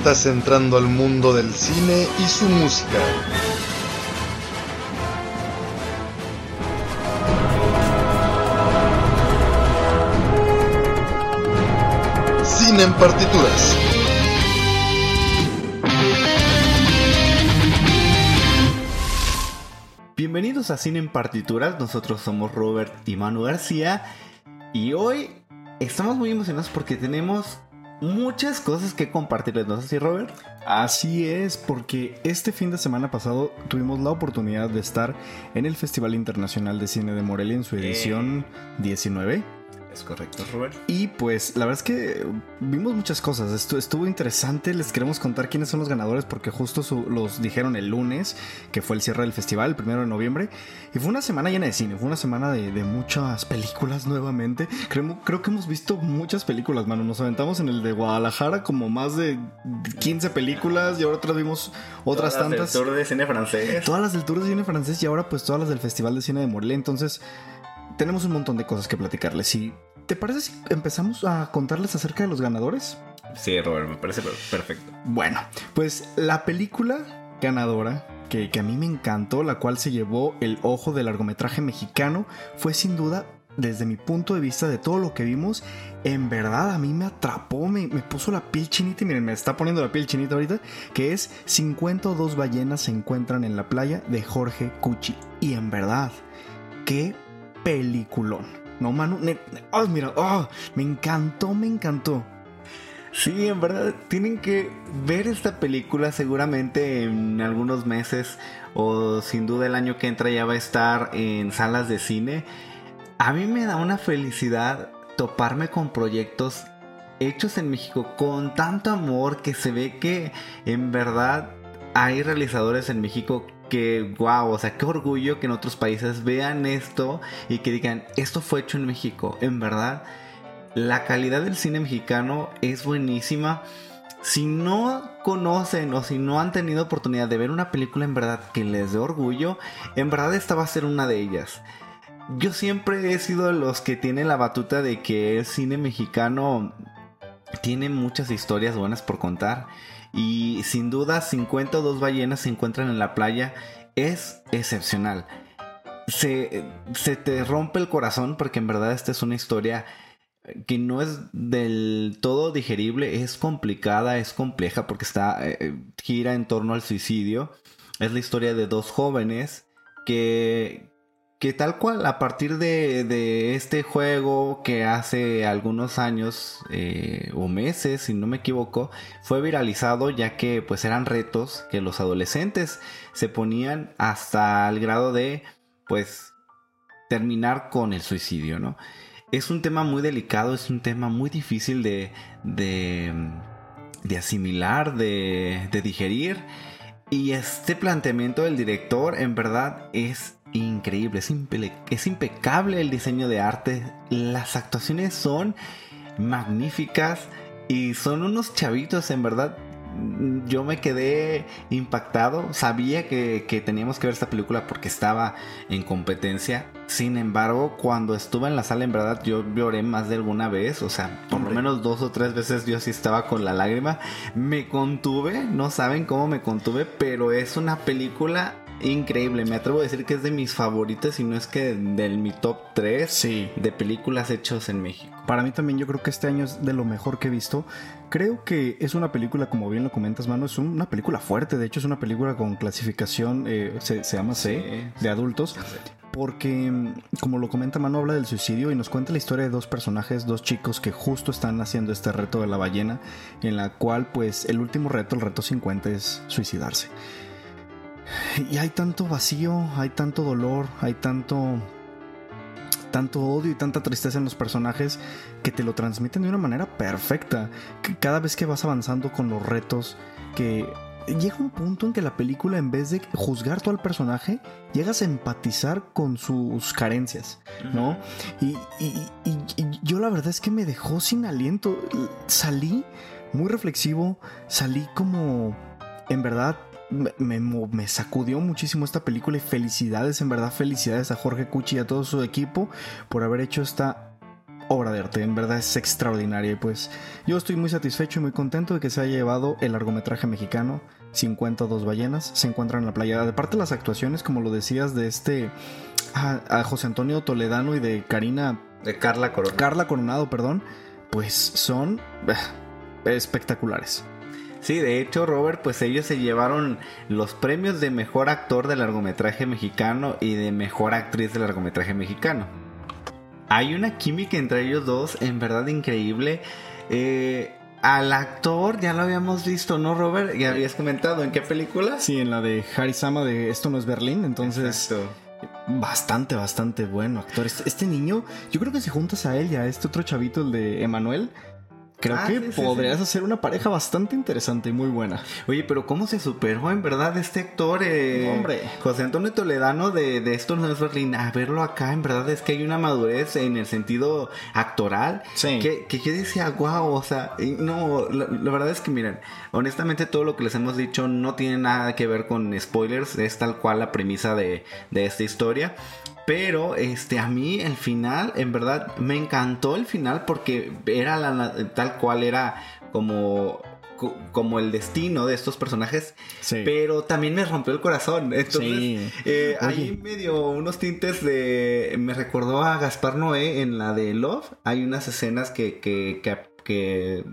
Estás entrando al mundo del cine y su música. Cine en partituras. Bienvenidos a Cine en Partituras, nosotros somos Robert y Manu García y hoy estamos muy emocionados porque tenemos muchas cosas que compartirles, ¿no es así Robert? Así es, porque este fin de semana pasado tuvimos la oportunidad de estar en el Festival Internacional de Cine de Morelia en su edición 19. Es correcto, Robert. Y pues la verdad es que vimos muchas cosas. Esto estuvo interesante. Les queremos contar quiénes son los ganadores porque justo su- los dijeron el lunes, que fue el cierre del festival, el primero de noviembre. Y fue una semana llena de cine. Fue una semana de, de muchas películas nuevamente. Creo, creo que hemos visto muchas películas, mano. Nos aventamos en el de Guadalajara como más de 15 películas y ahora otras vimos otras Todas del tantas. Tour de cine francés. Todas las del Tour de Cine Francés y ahora pues todas las del Festival de Cine de Morelia. Entonces tenemos un montón de cosas que platicarles. ¿Y te parece si empezamos a contarles acerca de los ganadores? Sí, Robert, me parece per- perfecto. Bueno, pues la película ganadora que, que a mí me encantó, la cual se llevó el ojo del largometraje mexicano, fue sin duda, desde mi punto de vista de todo lo que vimos, en verdad a mí me atrapó, me, me puso la piel chinita, y miren, me está poniendo la piel chinita ahorita, que es 52 ballenas se encuentran en la playa de Jorge Cuchi. Y en verdad, qué peliculón. No, ne- oh, mira, oh, me encantó, me encantó. Sí, en verdad, tienen que ver esta película seguramente en algunos meses o sin duda el año que entra ya va a estar en salas de cine. A mí me da una felicidad toparme con proyectos hechos en México con tanto amor que se ve que en verdad hay realizadores en México que, wow, o sea, qué orgullo que en otros países vean esto y que digan, esto fue hecho en México, en verdad. La calidad del cine mexicano es buenísima. Si no conocen o si no han tenido oportunidad de ver una película en verdad que les dé orgullo, en verdad esta va a ser una de ellas. Yo siempre he sido de los que tienen la batuta de que el cine mexicano tiene muchas historias buenas por contar. Y sin duda 52 ballenas se encuentran en la playa es excepcional. Se, se te rompe el corazón porque en verdad esta es una historia que no es del todo digerible, es complicada, es compleja porque está eh, gira en torno al suicidio. Es la historia de dos jóvenes que que tal cual a partir de, de este juego que hace algunos años eh, o meses, si no me equivoco, fue viralizado ya que pues eran retos que los adolescentes se ponían hasta el grado de pues terminar con el suicidio, ¿no? Es un tema muy delicado, es un tema muy difícil de, de, de asimilar, de, de digerir. Y este planteamiento del director en verdad es increíble, es, impe es, impecable el diseño de arte, las actuaciones son magníficas y son unos chavitos en verdad. Yo me quedé impactado, sabía que, que teníamos que ver esta película porque estaba en competencia. Sin embargo, cuando estuve en la sala, en verdad yo lloré más de alguna vez. O sea, por lo menos dos o tres veces yo sí estaba con la lágrima. Me contuve, no saben cómo me contuve, pero es una película increíble. Me atrevo a decir que es de mis favoritas y no es que de mi top 3 Sí. de películas hechas en México. Para mí también yo creo que este año es de lo mejor que he visto. Creo que es una película, como bien lo comentas, mano, es una película fuerte. De hecho, es una película con clasificación, eh, se, se, llama C, Sí. de adultos. Porque, mm, como lo comenta Mano, habla del suicidio y nos cuenta la historia de dos personajes, dos chicos que justo están haciendo este reto de la ballena, en la cual, pues, el último reto, el reto 50, es suicidarse. Y hay tanto vacío, hay tanto dolor, hay tanto tanto odio y tanta tristeza en los personajes que te lo transmiten de una manera perfecta. Que Cada vez que vas avanzando con los retos, que llega un punto en que la película, en vez de juzgar todo al personaje, llegas a empatizar con sus carencias, ¿no? Y, y- y- y yo la verdad es que me dejó sin aliento. Salí muy reflexivo, salí como, en verdad, me, me mo- me sacudió muchísimo esta película y felicidades, en verdad, felicidades a Jorge Cuchi y a todo su equipo por haber hecho esta obra de arte, en verdad es extraordinaria y pues yo estoy muy satisfecho y muy contento de que se haya llevado el largometraje mexicano 52 ballenas, se encuentran en la playa. De parte las actuaciones, como lo decías, de este a, a José Antonio Toledano y de Karina De Carla Corona. Carla Coronado, perdón, pues son eh, espectaculares. Sí, de hecho, Robert, pues ellos se llevaron los premios de mejor actor de largometraje mexicano y de mejor actriz de largometraje mexicano. Hay una química entre ellos dos, en verdad increíble. Eh, al actor ya lo habíamos visto, ¿no, Robert? Ya habías comentado en qué película. Sí, en la de Harisama de Esto no es Berlín, entonces Exacto. bastante, bastante bueno actor. Este, este niño, yo creo que si juntas a él y a este otro chavito, el de Emanuel, creo Ah, que sí, podrías sí. hacer una pareja bastante interesante y muy buena. Oye, pero ¿cómo se superó en verdad este actor? eh, Hombre. José Antonio Toledano de, de Esto no es Berlín. A verlo acá, en verdad es que hay una madurez en el sentido actoral. Sí. Que, que yo decía, wow, o sea, no, la, la verdad es que miren, honestamente todo lo que les hemos dicho no tiene nada que ver con spoilers. Es tal cual la premisa de, de esta historia. Pero este a mí el final, en verdad, me encantó el final porque era la, tal cual era como co- como el destino de estos personajes, Sí. pero también me rompió el corazón. Entonces, Sí. eh, ahí me dio unos tintes de. Me recordó a Gaspar Noé en la de Love. Hay unas escenas que, que, que, que,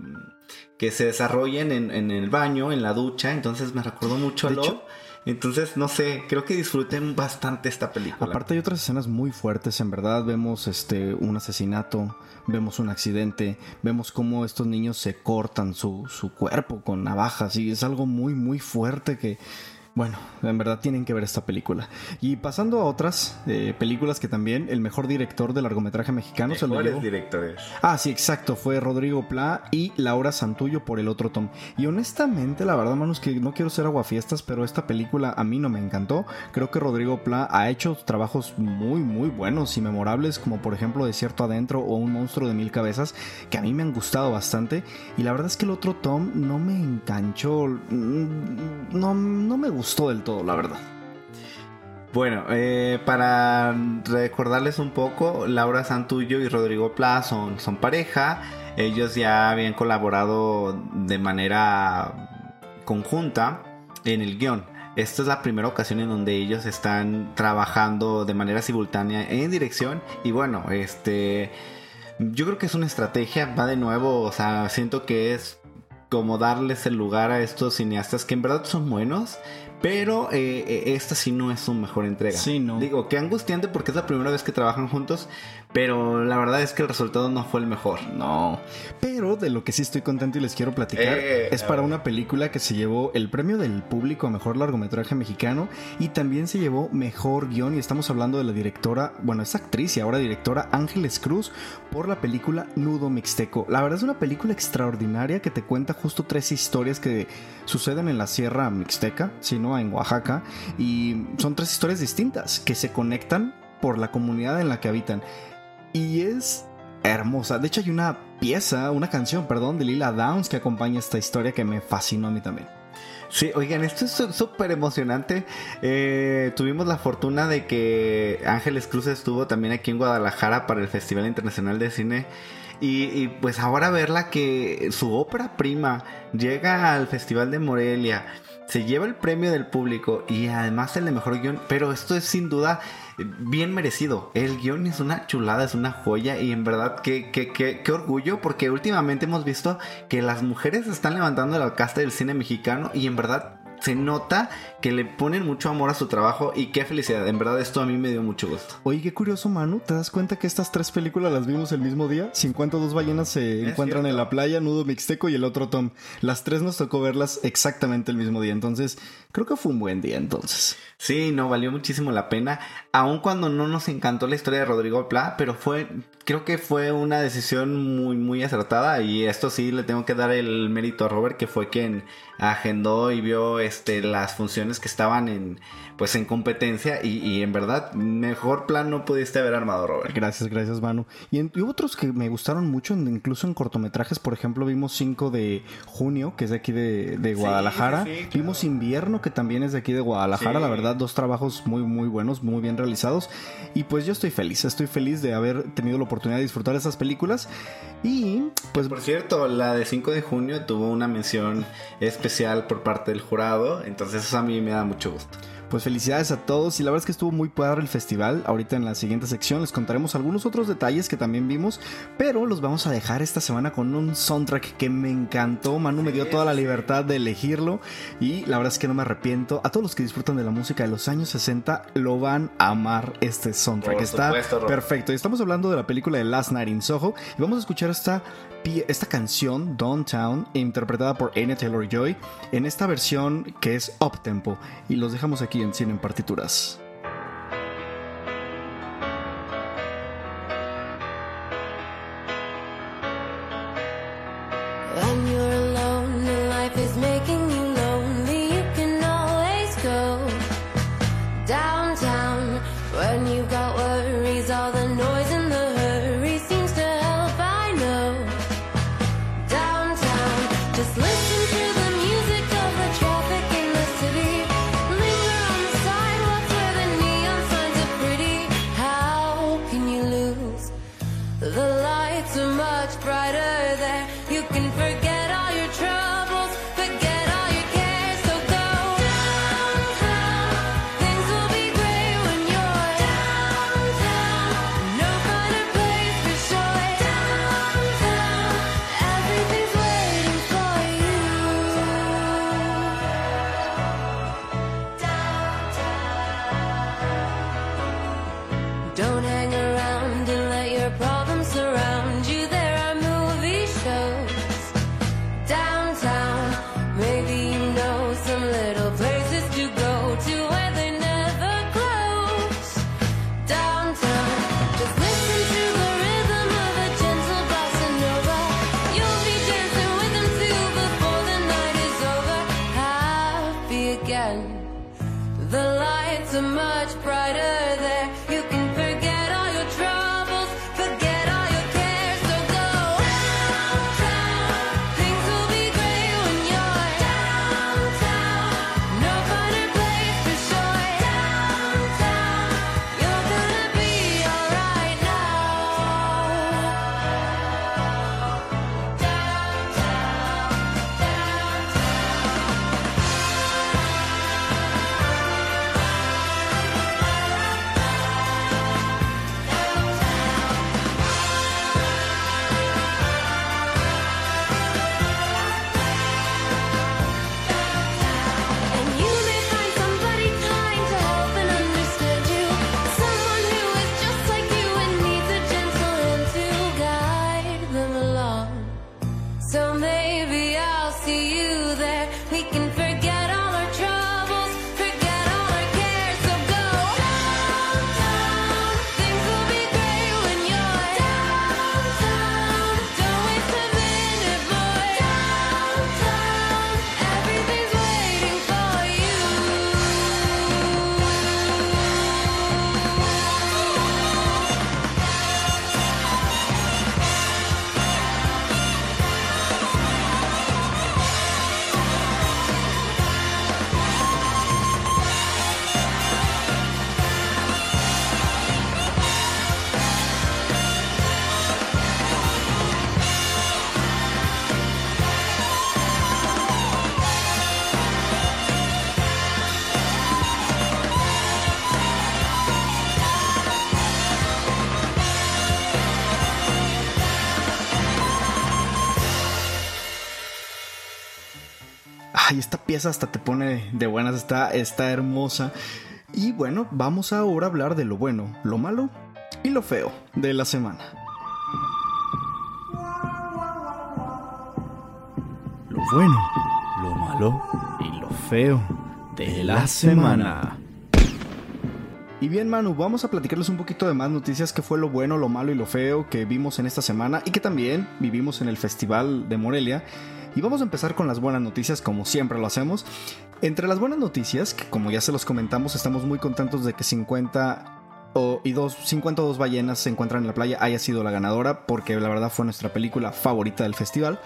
que se desarrollan en, en el baño, en la ducha. Entonces me recordó mucho a Love. hecho- entonces, no sé, creo que disfruten bastante esta película. Aparte hay otras escenas muy fuertes, en verdad. Vemos este un asesinato, vemos un accidente, vemos cómo estos niños se cortan su, su cuerpo con navajas y es algo muy muy fuerte que, bueno, en verdad tienen que ver esta película. Y pasando a otras eh, películas que también el mejor director de largometraje mexicano se lo llevó. directores. Ah, sí, exacto. Fue Rodrigo Pla y Laura Santullo por el otro Tom. Y honestamente, la verdad, manos, que no quiero ser aguafiestas, pero esta película a mí no me encantó. Creo que Rodrigo Pla ha hecho trabajos muy, muy buenos y memorables, como por ejemplo Desierto Adentro o Un monstruo de mil cabezas, que a mí me han gustado bastante. Y la verdad es que el otro Tom no me enganchó. mm, No, no me gustó del todo, la verdad. Bueno, eh, para recordarles un poco, Laura Santullo y Rodrigo Pla son, son pareja. Ellos ya habían colaborado de manera conjunta en el guion. Esta es la primera ocasión en donde ellos están trabajando de manera simultánea en dirección. Y bueno, este. Yo creo que es una estrategia, va de nuevo, o sea, siento que es como darles el lugar a estos cineastas que en verdad son buenos, pero eh, eh, esta sí no es su mejor entrega. Sí, no. Digo, qué angustiante porque es la primera vez que trabajan juntos, pero la verdad es que el resultado no fue el mejor. No. Pero de lo que sí estoy contento y les quiero platicar Eh, es para una película que se llevó el premio del público a mejor largometraje mexicano y también se llevó mejor guion y estamos hablando de la directora, bueno, es actriz y ahora directora Ángeles Cruz por la película Nudo Mixteco. La verdad es una película extraordinaria que te cuenta justo tres historias que suceden en la Sierra Mixteca, en Oaxaca y son tres historias distintas que se conectan por la comunidad en la que habitan. Y es hermosa. De hecho, hay una pieza, una canción, perdón, de Lila Downs que acompaña esta historia que me fascinó a mí también. Sí, oigan, esto es sú- súper emocionante. Eh, tuvimos la fortuna de que Ángeles Cruz estuvo también aquí en Guadalajara para el Festival Internacional de Cine. Y, pues ahora verla que su ópera prima llega al Festival de Morelia, se lleva el premio del público y además el de mejor guion, pero esto es sin duda bien merecido. El guion es una chulada, es una joya y en verdad qué, qué, qué, qué orgullo porque últimamente hemos visto que las mujeres están levantando la casta del cine mexicano y en verdad se nota que le ponen mucho amor a su trabajo y qué felicidad. En verdad, esto a mí me dio mucho gusto. Oye, qué curioso, Manu. ¿Te das cuenta que estas tres películas las vimos el mismo día? 52 ballenas se Es encuentran en la playa, Nudo Mixteco y el otro Tom. Las tres nos tocó verlas exactamente el mismo día. Entonces, creo que fue un buen día entonces. Sí, no, valió muchísimo la pena. Aun cuando no nos encantó la historia de Rodrigo Pla, pero fue, creo que fue una decisión muy, muy acertada. Y esto sí le tengo que dar el mérito a Robert, que fue quien agendó y vio este, las funciones que estaban en, pues, en competencia. Y, y en verdad, mejor plan no pudiste haber armado, Robert. Gracias, gracias, Manu. Y, en- y otros que me gustaron mucho, incluso en cortometrajes, por ejemplo, vimos 5 de junio, que es de aquí de, de Guadalajara. sí, sí, claro. Vimos Invierno, que también es de aquí de Guadalajara. Sí. La verdad, dos trabajos muy, muy buenos, muy bien realizados. Y pues yo estoy feliz, estoy feliz de haber tenido la oportunidad de disfrutar esas películas. Y pues Por cierto, la de 5 de junio tuvo una mención especial por parte del jurado, entonces eso a mí me da mucho gusto. Pues felicidades a todos y la verdad es que estuvo muy padre el festival. Ahorita en la siguiente sección les contaremos algunos otros detalles que también vimos, pero los vamos a dejar esta semana con un soundtrack que me encantó. Manu me dio toda la libertad de elegirlo y la verdad es que no me arrepiento. A todos los que disfrutan de la música de los años 60 lo van a amar este soundtrack. Por Está supuesto, perfecto. Y estamos hablando de la película de Last Night in Soho y vamos a escuchar esta, esta canción, Downtown, interpretada por Anya Taylor-Joy, en esta versión que es up tempo. Y los dejamos aquí en Cine en Partituras. Hasta te pone de buenas, está, está hermosa. Y bueno, vamos ahora a hablar de lo bueno, lo malo y lo feo de la semana. Lo bueno, lo malo y lo feo de la semana. Y bien, Manu, vamos a platicarles un poquito de más noticias que fue lo bueno, lo malo y lo feo que vimos en esta semana y que también vivimos en el Festival de Morelia. Y vamos a empezar con las buenas noticias, como siempre lo hacemos. Entre las buenas noticias, que como ya se los comentamos, estamos muy contentos de que 50 o, y dos, 52 ballenas se encuentran en la playa haya sido la ganadora, porque la verdad fue nuestra película favorita del festival.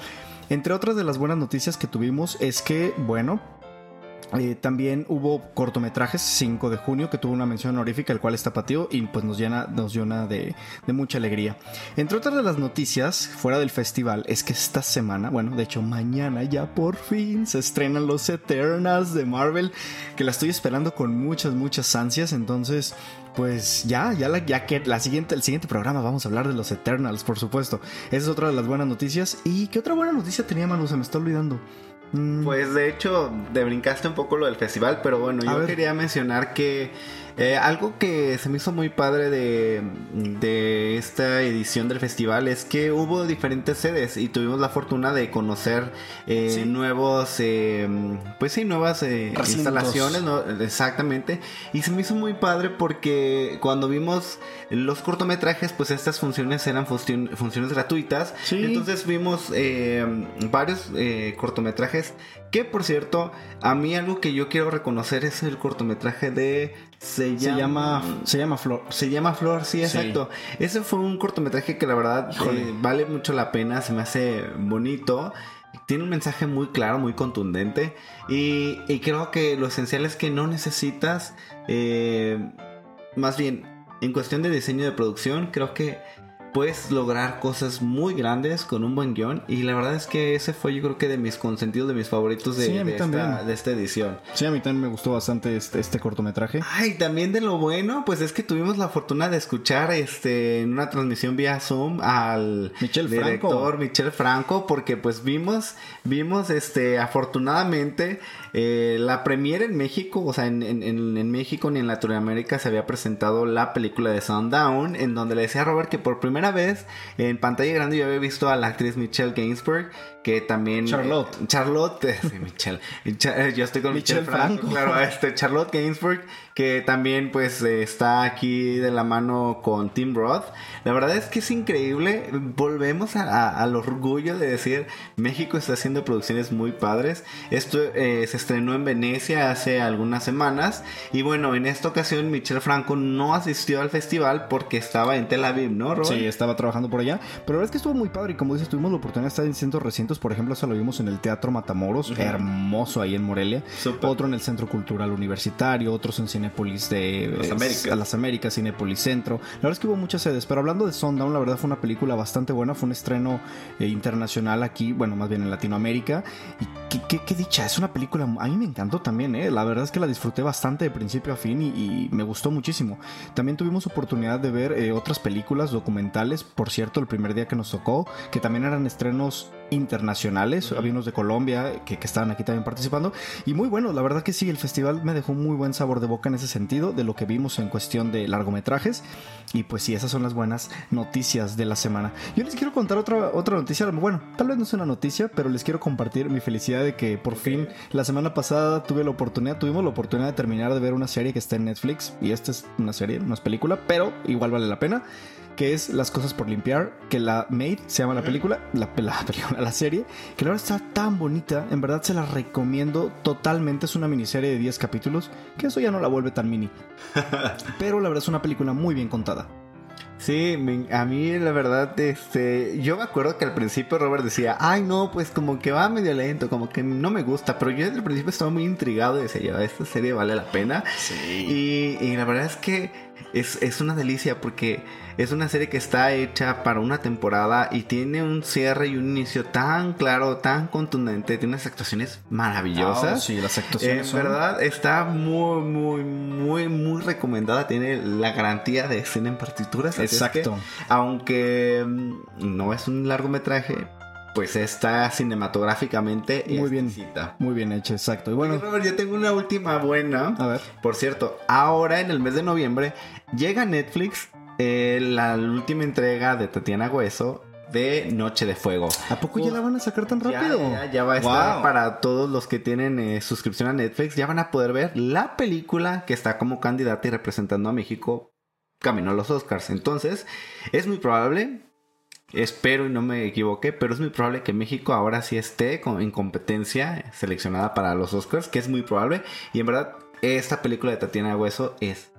Entre otras de las buenas noticias que tuvimos es que, bueno, eh, también hubo cortometrajes 5 de junio que tuvo una mención honorífica, el cual está patio y pues nos llena, nos llena de, de mucha alegría. Entre otras de las noticias fuera del festival es que esta semana, bueno, de hecho mañana ya por fin se estrenan los Eternals de Marvel, que la estoy esperando con muchas, muchas ansias, entonces... Pues ya, ya, ya que la siguiente, el siguiente programa vamos a hablar de los Eternals, por supuesto. Esa es otra de las buenas noticias. ¿Y qué otra buena noticia tenía Manu? Se me está olvidando. Mm, Pues de hecho, te brincaste un poco lo del festival, pero bueno, yo quería mencionar que eh, algo que se me hizo muy padre de, de esta edición del festival es que hubo diferentes sedes y tuvimos la fortuna de conocer eh, Sí. nuevos, eh, pues sí, nuevas eh, instalaciones, ¿no? exactamente. Y se me hizo muy padre porque cuando vimos los cortometrajes, pues estas funciones eran funciones gratuitas. Sí. Entonces vimos varios cortometrajes que, por cierto, a mí algo que yo quiero reconocer es el cortometraje de... Se se llama, se llama Flor. Se llama Flor, sí, exacto. Ese fue un cortometraje que la verdad eh, vale mucho la pena, se me hace bonito. Tiene un mensaje muy claro, muy contundente. Y, y creo que lo esencial es que no necesitas, eh, más bien, en cuestión de diseño de producción, creo que puedes lograr cosas muy grandes con un buen guion. Y la verdad es que ese fue yo creo que de mis consentidos, de mis favoritos de, Sí, esta, de esta edición. Sí, a mí también me gustó bastante este, este cortometraje. Ay, también de lo bueno, pues es que tuvimos la fortuna de escuchar este en una transmisión vía Zoom al Michel director. Michel Franco, porque pues vimos, vimos este afortunadamente eh, la premiere en México, o sea, en- en México ni en Latinoamérica se había presentado la película de Sundown, en donde le decía a Robert que por primera vez en pantalla grande yo había visto a la actriz Michelle Gainsbourg, que también... Charlotte. eh, Charlotte, sí, Michelle. Eh, Yo estoy con Michelle Michelle Franco, Franco. claro, este Charlotte Gainsbourg, que también pues eh, está aquí de la mano con Tim Roth. La verdad es que es increíble, volvemos a- a- al orgullo de decir México está haciendo producciones muy padres. Esto eh, se estrenó en Venecia hace algunas semanas y bueno, en esta ocasión Michelle Franco no asistió al festival porque estaba en Tel Aviv, ¿no, Robert? Sí, estaba trabajando por allá. Pero la verdad es que estuvo muy padre. Y como dices, tuvimos la oportunidad de estar en cientos Por ejemplo, eso lo vimos en el Teatro Matamoros. Hermoso ahí en Morelia. Otro en el Centro Cultural Universitario. Otros en Cinépolis de Las Américas. a las Américas, Cinépolis Centro. La verdad es que hubo muchas sedes. Pero hablando de Sundown, la verdad fue una película bastante buena. Fue un estreno eh, internacional aquí. Bueno, más bien en Latinoamérica. Y qué, qué- qué dicha. Es una película. A mí me encantó también, ¿eh? La verdad es que la disfruté bastante de principio a fin y, y me gustó muchísimo. También tuvimos oportunidad de ver eh, otras películas documentales, por cierto, el primer día que nos tocó, que también eran estrenos internacionales, había unos de Colombia que, que estaban aquí también participando, y muy bueno, la verdad que sí, el festival me dejó muy buen sabor de boca en ese sentido, de lo que vimos en cuestión de largometrajes, y pues sí, esas son las buenas noticias de la semana. Yo les quiero contar otra, otra noticia, bueno, tal vez no es una noticia, pero les quiero compartir mi felicidad de que por fin la semana pasada tuve la oportunidad, tuvimos la oportunidad de terminar de ver una serie que está en Netflix, y esta es una serie, no es película, pero igual vale la pena que es Las cosas por limpiar, que la Made se llama la película, la, la película, la serie, que la verdad está tan bonita, en verdad se la recomiendo totalmente, es una miniserie de 10 capítulos, que eso ya no la vuelve tan mini. Pero la verdad es una película muy bien contada. Sí, a mí la verdad, este, yo me acuerdo que al principio Robert decía, ay no, pues como que va medio lento, como que no me gusta, pero yo desde el principio estaba muy intrigado y decía, yo, esta serie vale la pena. Y, y la verdad es que es, es una delicia porque es una serie que está hecha para una temporada y tiene un cierre y un inicio tan claro, tan contundente, tiene unas actuaciones maravillosas. Sí, las actuaciones En son- verdad está muy, muy, muy, muy recomendada. Tiene la garantía de escena en partituras. es Exacto. que, aunque mm, no es un largometraje, pues está cinematográficamente Muy bien. Muy bien hecho, exacto. Y Bueno, Robert, yo tengo una última buena. a ver. Por cierto, ahora en el mes de noviembre llega a Netflix eh, la última entrega de Tatiana Hueso de Noche de Fuego. ¿A poco ya la van a sacar tan Ya, rápido? ya, ya va a estar Wow. para todos los que tienen eh, suscripción a Netflix. Ya van a poder ver la película que está como candidata y representando a México camino a los Oscars. Entonces, es muy probable, espero y no me equivoque, pero es muy probable que México ahora sí esté en competencia seleccionada para los Oscars, que es muy probable. Y en verdad, esta película de Tatiana Hueso es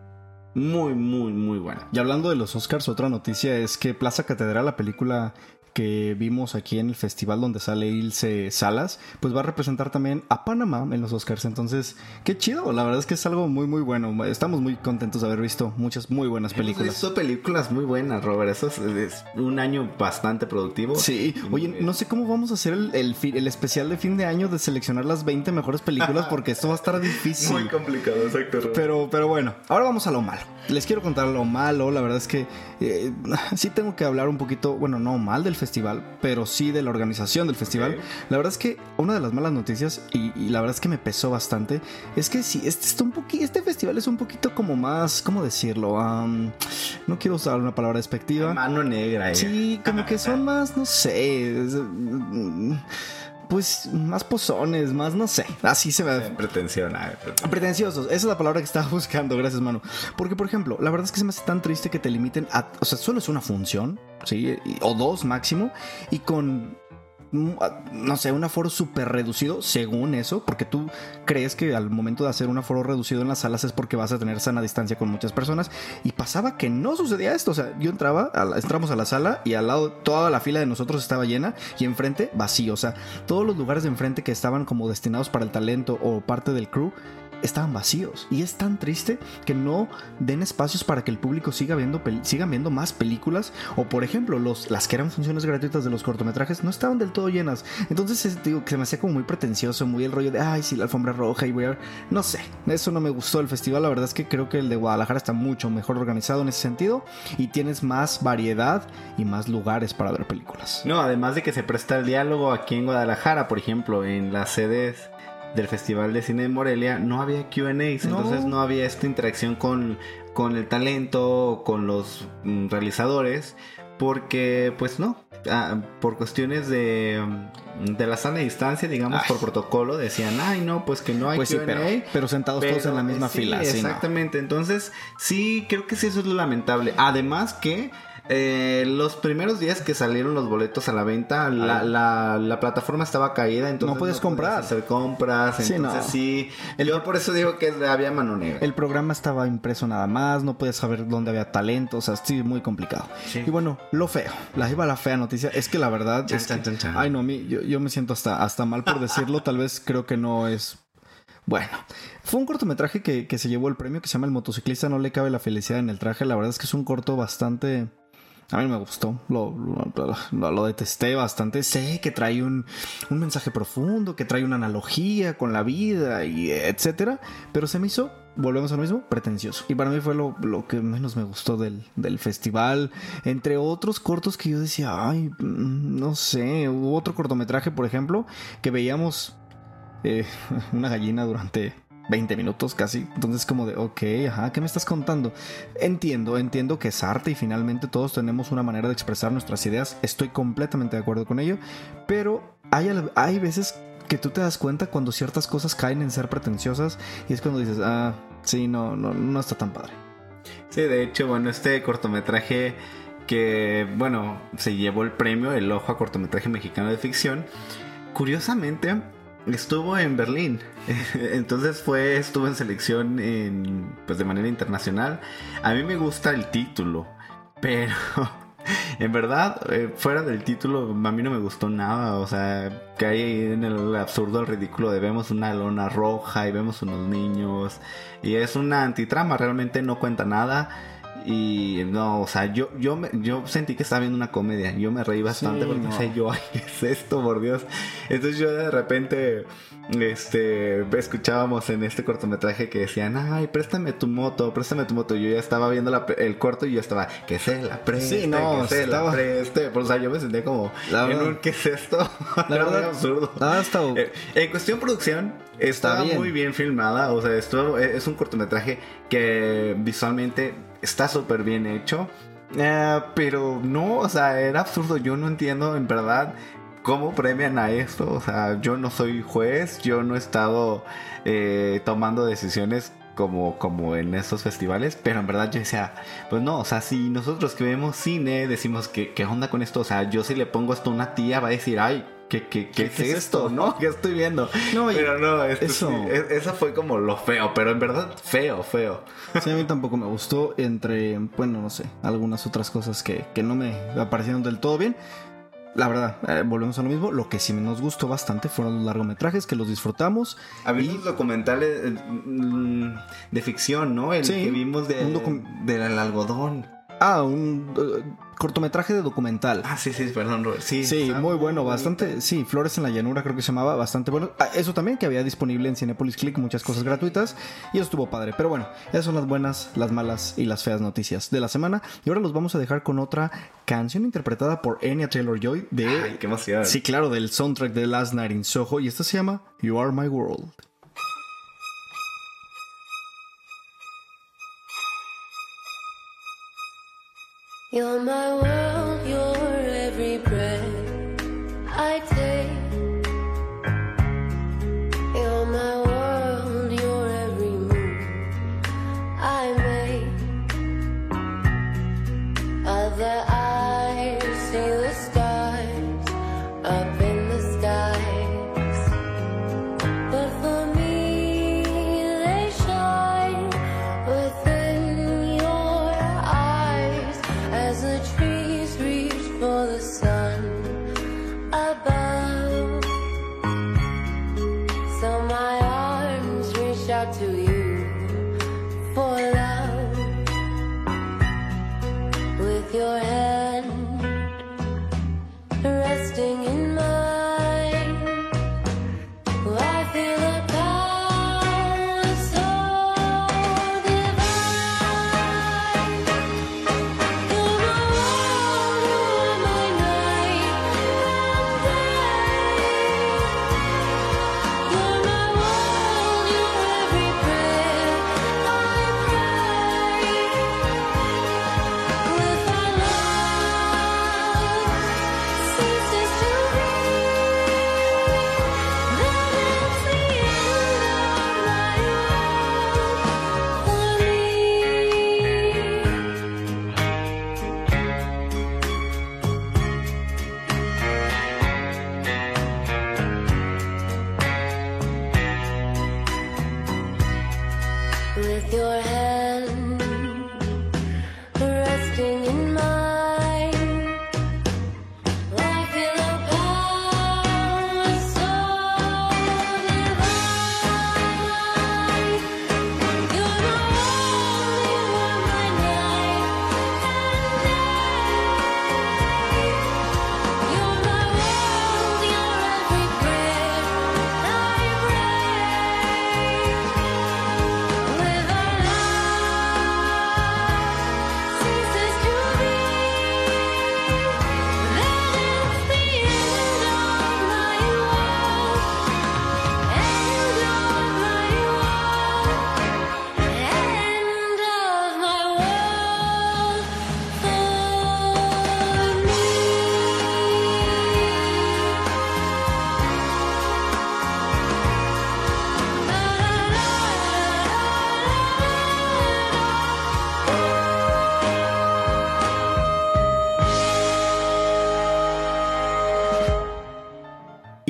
muy, muy, muy buena. Y hablando de los Oscars, otra noticia es que Plaza Catedral, la película que vimos aquí en el festival donde sale Ilse Salas, pues va a representar también a Panamá en los Oscars. Entonces, qué chido, la verdad es que es algo muy, muy bueno. Estamos muy contentos de haber visto muchas muy buenas películas. Hemos visto películas muy buenas, Robert. Eso es, es un año bastante productivo. Sí, oye, no sé cómo vamos a hacer el, el, especial de fin de año de seleccionar las 20 mejores películas porque esto va a estar difícil. Muy complicado, exacto, Robert. Pero, pero bueno, ahora vamos a lo malo. Les quiero contar lo malo. La verdad es que eh, sí tengo que hablar un poquito, bueno, no mal del festival, pero sí de la organización del festival. La verdad es que una de las malas noticias, y, y la verdad es que me pesó bastante, es que sí, este, está un poqui- este festival es un poquito como más, ¿cómo decirlo? No quiero usar una palabra despectiva. Mano negra, eh. Sí, como que son más, no sé. es, mm, Pues más pozones, más, no sé. Así se ve. Pretensión, pretensión. Pretenciosos, esa es la palabra que estaba buscando, gracias mano. Porque, por ejemplo, la verdad es que se me hace tan triste que te limiten a, o sea, solo es una función, ¿sí? O dos máximo, y con, mm, a- no sé, un aforo súper reducido, según eso, porque tú crees que al momento de hacer un aforo reducido en las salas es porque vas a tener sana distancia con muchas personas, y pasaba que no sucedía esto, o sea, yo entraba, entramos a la sala y al lado toda la fila de nosotros estaba llena y enfrente vacío, o sea, todos los lugares de enfrente que estaban como destinados para el talento o parte del crew estaban vacíos. Y es tan triste que no den espacios para que el público siga viendo sigan viendo más películas. O por ejemplo los las que eran funciones gratuitas de los cortometrajes no estaban del todo llenas. Entonces es, digo que se me hacía como muy pretencioso muy el rollo de ay sí la alfombra roja y voy a ver no sé eso no me gustó el festival. La verdad es que creo que el de Guadalajara está mucho mejor organizado en ese sentido y tienes más variedad y más lugares para ver películas. No, además de que se presta el diálogo aquí en Guadalajara, por ejemplo, en las sedes del Festival de Cine de Morelia, no había QAs, entonces no había esta interacción con, con el talento, con los mm, realizadores, porque pues no, ah, por cuestiones de, mm, de la sana distancia, digamos, Ay. por protocolo, decían, ay no, pues que no hay pues sí pero, pero sentados todos en la misma sí, fila no. exactamente. Entonces, sí, creo que sí, eso es lo lamentable. Además que eh, los primeros días que salieron los boletos a la venta, la, la- la plataforma estaba caída, entonces No puedes comprar. hacer compras. Sí, entonces no. sí, yo por eso digo que había mano negra. El programa estaba impreso nada más, no podías saber dónde había talento, o sea, sí, muy complicado. Sí. Y bueno, lo feo, la iba la fea noticia, es que la verdad, Chan, es chan, que- chan, chan. ay no, a mí, yo, yo me siento hasta, hasta mal por decirlo, tal vez creo que no es... Bueno, fue un cortometraje que, que se llevó el premio que se llama El motociclista no le cabe la felicidad en el traje, la verdad es que es un corto bastante... A mí me gustó, lo, lo, lo- lo detesté bastante. Sé que trae un, un mensaje profundo, que trae una analogía con la vida y etcétera, pero se me hizo, volvemos a lo mismo, pretencioso. Y para mí fue lo, lo que menos me gustó del, del festival. Entre otros cortos que yo decía, ay, mm, no sé, hubo otro cortometraje, por ejemplo, que veíamos eh, una gallina durante 20 minutos casi. Entonces como de, ok, ajá, ¿qué me estás contando? Entiendo, entiendo que es arte y finalmente todos tenemos una manera de expresar nuestras ideas. Estoy completamente de acuerdo con ello. Pero hay, hay veces que tú te das cuenta cuando ciertas cosas caen en ser pretenciosas y es cuando dices, ah, sí, no, no, no está tan padre. Sí, de hecho, bueno, este cortometraje que, bueno, se llevó el premio, el ojo a cortometraje mexicano de ficción, curiosamente estuvo en Berlín. Entonces fue, estuvo en selección en, pues de manera internacional. A mí me gusta el título, pero en verdad, eh, fuera del título, a mí no me gustó nada. O sea, que hay en el absurdo, el ridículo de vemos una lona roja y vemos unos niños. Y es una antitrama, realmente no cuenta nada. Y no, o sea, yo, yo, me- yo sentí que estaba viendo una comedia. Yo me reí bastante Sí, porque no. pensé yo, ay, ¿qué es esto, por Dios? Entonces yo de repente, este, escuchábamos en este cortometraje que decían, ay, préstame tu moto, préstame tu moto. Yo ya estaba viendo la- el corto y yo estaba, que se la preste, Sí, no, que se estaba- la preste. Pero, o sea, yo me sentía como, La en verdad- un, ¿qué es esto? La Era muy verdad- absurdo. Ah, está- Eh, en cuestión producción, está bien. muy bien filmada. O sea, esto es un cortometraje que visualmente está súper bien hecho. Eh, pero no, o sea, era absurdo. Yo no entiendo en verdad cómo premian a esto. O sea, yo no soy juez, yo no he estado eh, tomando decisiones. Como, como en esos festivales, pero en verdad yo decía, pues no, o sea, si nosotros que vemos cine decimos que qué onda con esto, o sea, yo si le pongo esto a una tía va a decir, ay, ¿qué, qué, qué, ¿Qué es es esto? ¿No? ¿Qué estoy viendo? No, pero no, esto eso- sí, e- eso fue como lo feo, pero en verdad feo, feo. Sí, a mí tampoco me gustó. Entre, bueno, no sé, algunas otras cosas que, que no me aparecieron del todo bien. La verdad, eh, volvemos a lo mismo. Lo que sí nos gustó bastante fueron los largometrajes, que los disfrutamos. Había Y- documentales eh, mm, de ficción, ¿no? El Sí, que vimos de, del algodón. Ah, un eh, cortometraje de documental. Ah, sí, sí, perdón, Robert. Sí, muy bueno, bonito. bastante. Sí, Flores en la Llanura creo que se llamaba, bastante bueno. Ah, eso también que había disponible en Cinepolis Click, muchas cosas gratuitas. Y eso estuvo padre. Pero bueno, esas son las buenas, las malas y las feas noticias de la semana. Y ahora los vamos a dejar con otra canción interpretada por Anya Taylor Joy de. Ay, qué emoción. Sí, claro, del soundtrack de Last Night in Soho. Y esta se llama You Are My World. You're my world,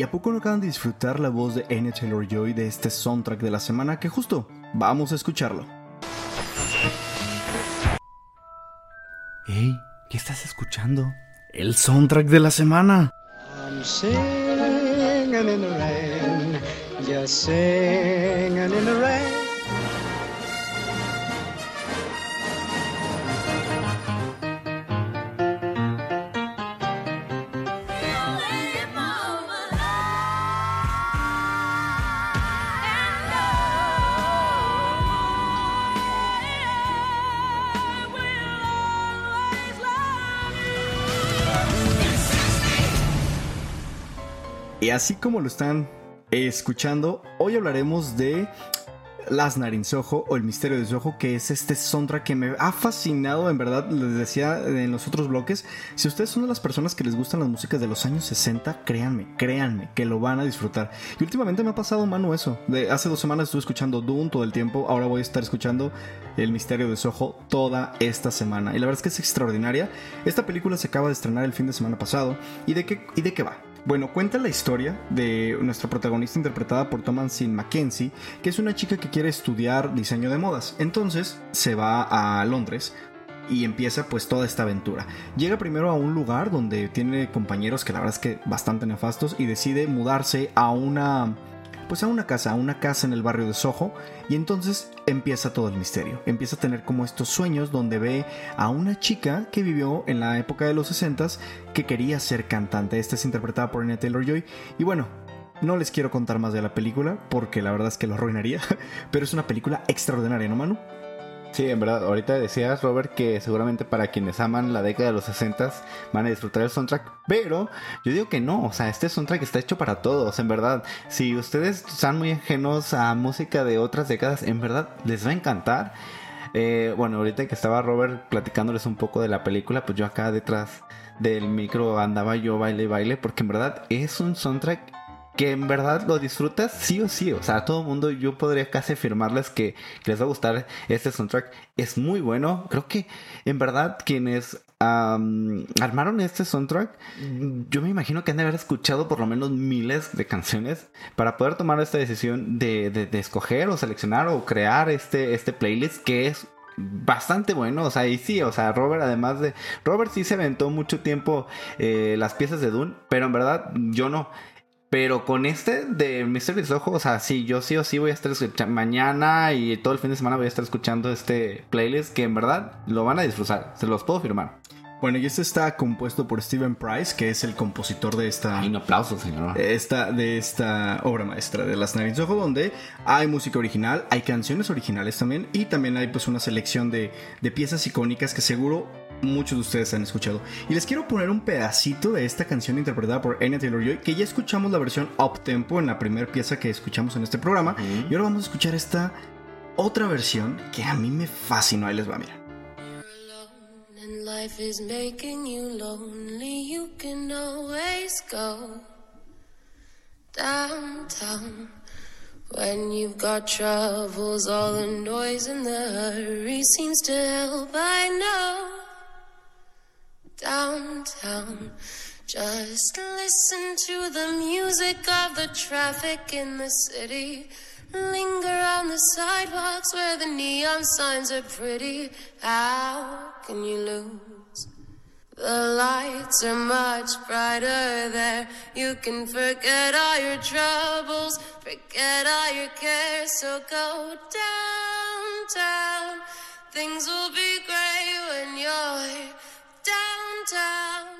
¿Y a poco no acaban de disfrutar la voz de Anya Taylor Joy de este soundtrack de la semana? Que justo vamos a escucharlo. Ey, ¿qué estás escuchando? El soundtrack de la semana. I'm singing in the rain, singing in the rain. Y así como lo están escuchando, hoy hablaremos de Las Night Soho o El Misterio de Soho, que es este soundtrack que me ha fascinado, en verdad, les decía en los otros bloques, si ustedes son de las personas que les gustan las músicas de los años 60, créanme, créanme, que lo van a disfrutar. Y últimamente me ha pasado, mano, eso. De hace dos semanas estuve escuchando Doom todo el tiempo, ahora voy a estar escuchando El Misterio de Soho toda esta semana. Y la verdad es que es extraordinaria. Esta película se acaba de estrenar el fin de semana pasado. ¿Y de qué, y de qué va? Bueno, cuenta la historia de nuestra protagonista interpretada por Thomasin Mackenzie, que es una chica que quiere estudiar diseño de modas. Entonces se va a Londres y empieza pues toda esta aventura. Llega primero a un lugar donde tiene compañeros que la verdad es que bastante nefastos y decide mudarse a una pues a una casa, a una casa en el barrio de Soho y entonces empieza todo el misterio. Empieza a tener como estos sueños donde ve a una chica que vivió en la época de los 60 que quería ser cantante. Esta es interpretada por Anya Taylor-Joy y bueno, no les quiero contar más de la película porque la verdad es que lo arruinaría, pero es una película extraordinaria, ¿no, Manu? Sí, en verdad, ahorita decías, Robert, que seguramente para quienes aman la década de los 60 van a disfrutar el soundtrack, pero yo digo que no, o sea, este soundtrack está hecho para todos, en verdad. Si ustedes están muy ajenos a música de otras décadas, en verdad les va a encantar. Eh, bueno, ahorita que estaba Robert platicándoles un poco de la película, pues yo acá detrás del micro andaba yo baile y baile, porque en verdad es un soundtrack que en verdad lo disfrutas sí o sí. O sea, a todo el mundo yo podría casi afirmarles que, les va a gustar este soundtrack. Es muy bueno. Creo que en verdad quienes armaron este soundtrack, yo me imagino que han de haber escuchado por lo menos miles de canciones para poder tomar esta decisión de, de- de escoger o seleccionar o crear este, este playlist que es bastante bueno, o sea, y sí, o sea, Robert además de... Robert sí se aventó mucho tiempo eh, las piezas de Dune, pero en verdad yo no. Pero con este de Mystery Soho, o sea, sí, yo sí o sí voy a estar escuchando mañana y todo el fin de semana voy a estar escuchando este playlist que en verdad lo van a disfrutar, se los puedo firmar. Bueno, y este está compuesto por Steven Price, que es el compositor de esta... Ay, un aplauso, señor. esta, de esta obra maestra de Las Night Soho, donde hay música original, hay canciones originales también, y también hay pues una selección de, de piezas icónicas que seguro muchos de ustedes han escuchado. Y les quiero poner un pedacito de esta canción interpretada por Anya Taylor-Joy, que ya escuchamos la versión up tempo en la primera pieza que escuchamos en este programa, y ahora vamos a escuchar esta otra versión que a mí me fascinó. Ahí les va, mira. life is making you lonely, you can always go downtown. When you've got troubles, all the noise and the hurry seems to help. I know downtown. Just listen to the music of the traffic in the city. Linger on the sidewalks where the neon signs are pretty. How can you lose? The lights are much brighter there. You can forget all your troubles, forget all your cares. So go downtown. Things will be great when you're downtown.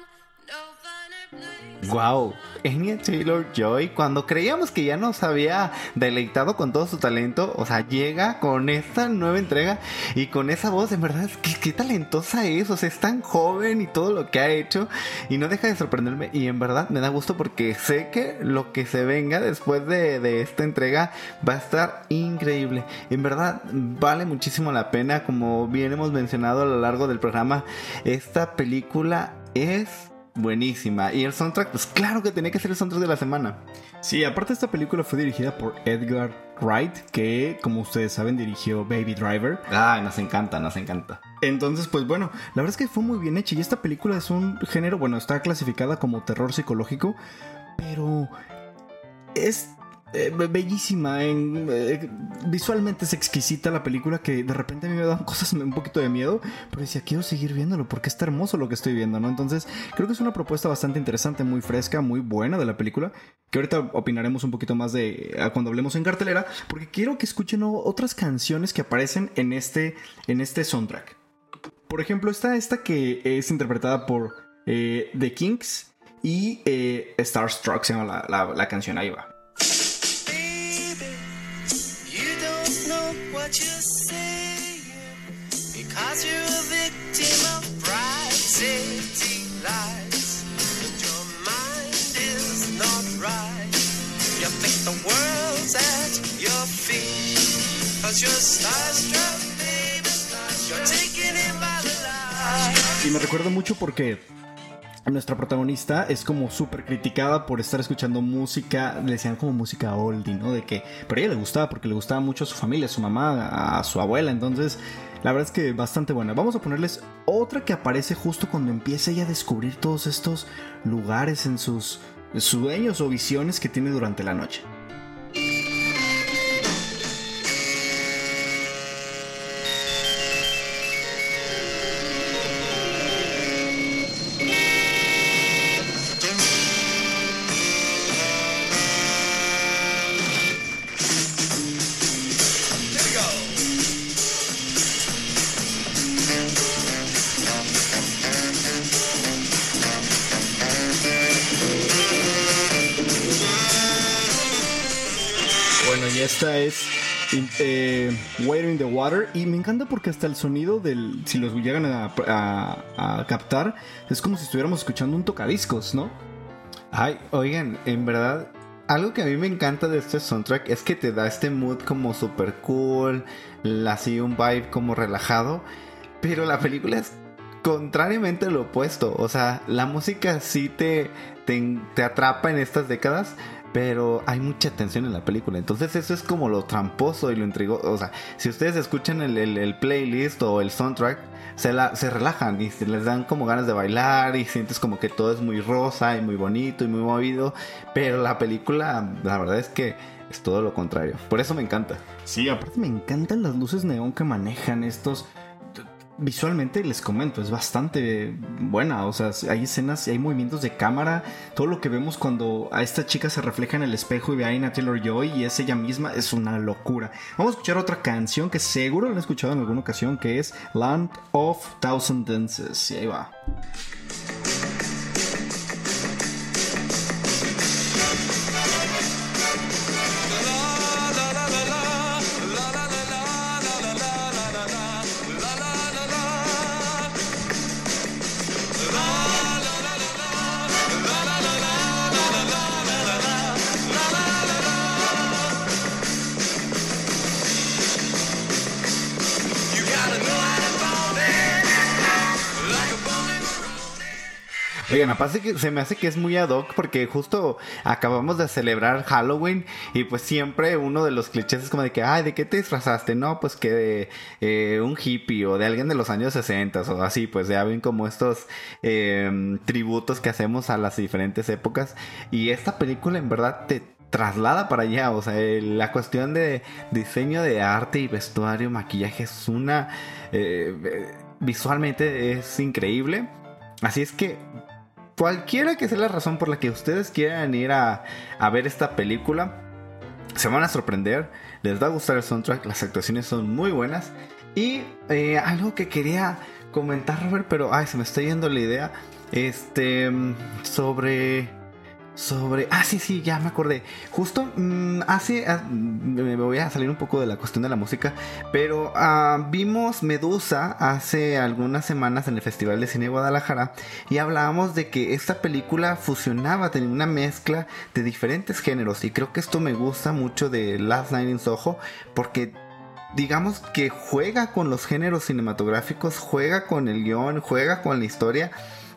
Wow, Anya Taylor Joy, cuando creíamos que ya nos había deleitado con todo su talento, o sea, llega con esta nueva entrega y con esa voz, en verdad, qué, qué talentosa es, o sea, es tan joven y todo lo que ha hecho y no deja de sorprenderme y en verdad me da gusto porque sé que lo que se venga después de, de esta entrega va a estar increíble. En verdad, vale muchísimo la pena, como bien hemos mencionado a lo largo del programa, esta película es buenísima. Y el soundtrack, pues claro que tenía que ser el soundtrack de la semana. Sí, aparte esta película fue dirigida por Edgar Wright, que como ustedes saben dirigió Baby Driver. Ay, nos encanta, nos encanta. Entonces, pues bueno, la verdad es que fue muy bien hecha y esta película es un género, bueno, está clasificada como terror psicológico, pero es eh, be- bellísima, en, eh, visualmente es exquisita la película que de repente a mí me dan cosas un poquito de miedo, pero decía, quiero seguir viéndolo porque está hermoso lo que estoy viendo, ¿no? Entonces, creo que es una propuesta bastante interesante, muy fresca, muy buena de la película, que ahorita opinaremos un poquito más de a cuando hablemos en cartelera, porque quiero que escuchen otras canciones que aparecen en este, en este soundtrack. Por ejemplo, está esta que es interpretada por eh, The Kinks y eh, Starstruck se llama la, la- la canción, ahí va. Y me recuerdo mucho porque nuestra protagonista es como súper criticada por estar escuchando música, le decían como música oldie, ¿no? De que, pero a ella le gustaba porque le gustaba mucho a su familia, a su mamá, a su abuela, entonces la verdad es que bastante buena. Vamos a ponerles otra que aparece justo cuando empieza ella a descubrir todos estos lugares en sus sueños o visiones que tiene durante la noche. Bueno, y esta es eh, Water in the Water. Y me encanta porque hasta el sonido del. Si los llegan a, captar, es como si estuviéramos escuchando un tocadiscos, ¿no? Ay, oigan, en verdad, algo que a mí me encanta de este soundtrack es que te da este mood como super cool, así un vibe como relajado, pero la película es contrariamente lo opuesto, o sea, la música sí te, te atrapa en estas décadas. Pero hay mucha tensión en la película. Entonces eso es como lo tramposo y lo intrigoso. O sea, si ustedes escuchan el, el- playlist o el soundtrack, se, la, se relajan y se les dan como ganas de bailar y sientes como que todo es muy rosa y muy bonito y muy movido. Pero la película, la verdad es que es todo lo contrario. Por eso me encanta. Sí, aparte me encantan las luces neón que manejan estos. Visualmente les comento, es bastante buena. O sea, hay escenas y hay movimientos de cámara. Todo lo que vemos cuando a esta chica se refleja en el espejo y ve a Ina Taylor Joy y es ella misma es una locura. Vamos a escuchar otra canción que seguro la he escuchado en alguna ocasión que es Land of Thousand Dances. Y ahí va. Oigan, aparte que se me hace que es muy ad hoc porque justo acabamos de celebrar Halloween y pues siempre uno de los clichés es como de que, ay, ¿de qué te disfrazaste? No, pues que de eh, un hippie o de alguien de los años 60 o así, pues ya ven como estos eh, tributos que hacemos a las diferentes épocas y esta película en verdad te traslada para allá, o sea, la cuestión de diseño de arte y vestuario, maquillaje es una... eh, eh, visualmente es increíble. Así es que cualquiera que sea la razón por la que ustedes quieran ir a, ver esta película, se van a sorprender, les va a gustar el soundtrack, las actuaciones son muy buenas. Y eh, algo que quería comentar, Robert, pero ay, se me está yendo la idea. Este, mm, sobre... Sobre... Ah, sí, sí, ya me acordé. Justo mm, hace... ah, me voy a salir un poco de la cuestión de la música. Pero ah, vimos Medusa hace algunas semanas en el Festival de Cine de Guadalajara. Y hablábamos de que esta película fusionaba, tenía una mezcla de diferentes géneros. Y creo que esto me gusta mucho de Last Night in Soho. Porque digamos que juega con los géneros cinematográficos, juega con el guion, juega con la historia.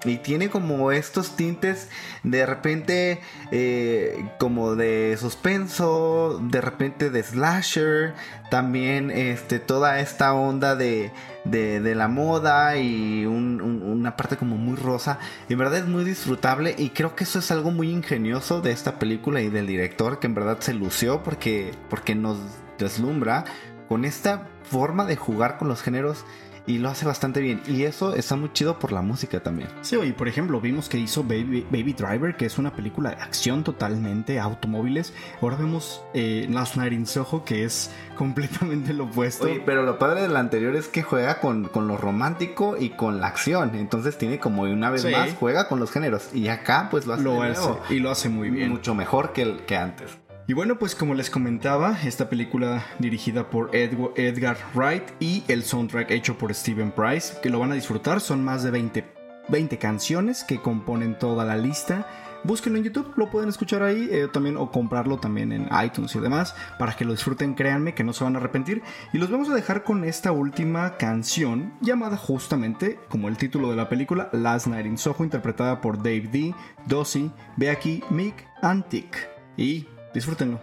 Y tiene como estos tintes de repente eh, como de suspenso, de repente de slasher, también este, toda esta onda de, de, de la moda y un- un- una parte como muy rosa. En verdad es muy disfrutable y creo que eso es algo muy ingenioso de esta película y del director que en verdad se lució porque, porque nos deslumbra con esta forma de jugar con los géneros y lo hace bastante bien. Y eso está muy chido por la música también. Sí, y por ejemplo, vimos que hizo Baby, Baby Driver, que es una película de acción totalmente, automóviles. Ahora vemos eh, Last Night in Soho, que es completamente lo opuesto. Oye, pero lo padre del anterior es que juega con, con lo romántico y con la acción. Entonces tiene como una vez Sí. más, juega con los géneros. Y acá pues lo hace, lo de hace, nuevo. y lo hace muy bien. mucho mejor que, el, que antes. Y bueno, pues como les comentaba, esta película dirigida por Edgar Wright y el soundtrack hecho por Steven Price, que lo van a disfrutar, son más de 20 20 canciones que componen toda la lista. Búsquenlo en YouTube, lo pueden escuchar ahí eh, también o comprarlo también en iTunes y demás para que lo disfruten, créanme que no se van a arrepentir. Y los vamos a dejar con esta última canción llamada justamente como el título de la película Last Night in Soho interpretada por Dave D, Dossie, Becky, Mick and Tick. Y disfrútenlo.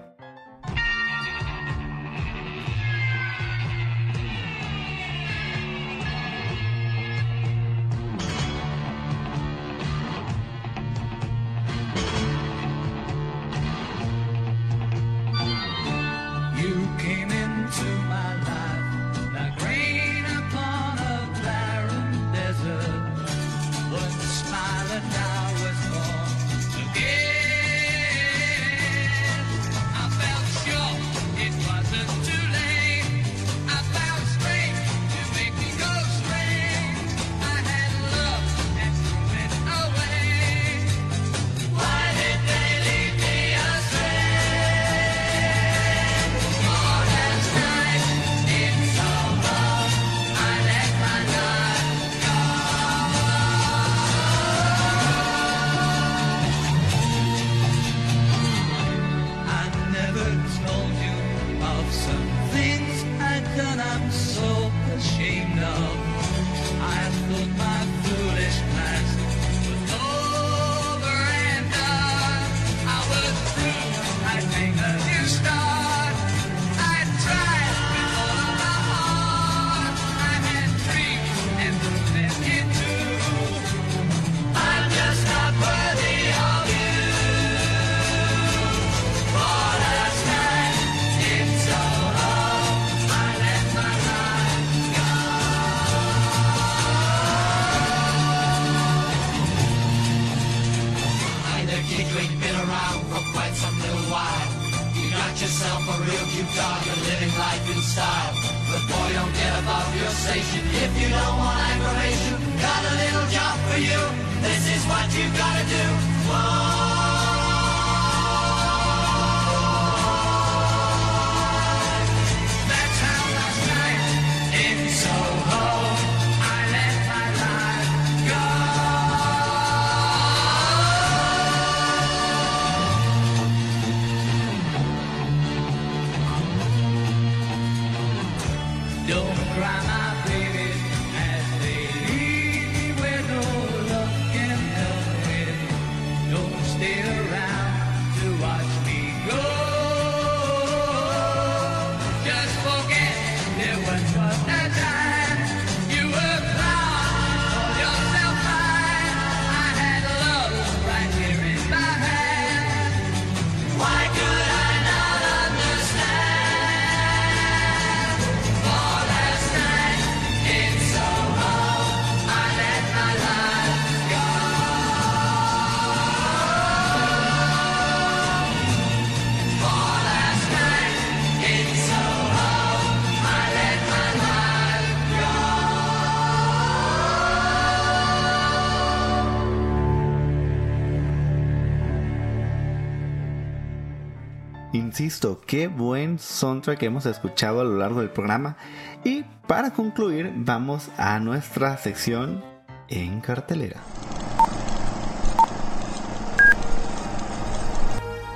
Insisto, qué buen soundtrack que hemos escuchado a lo largo del programa. Y para concluir, vamos a nuestra sección en cartelera.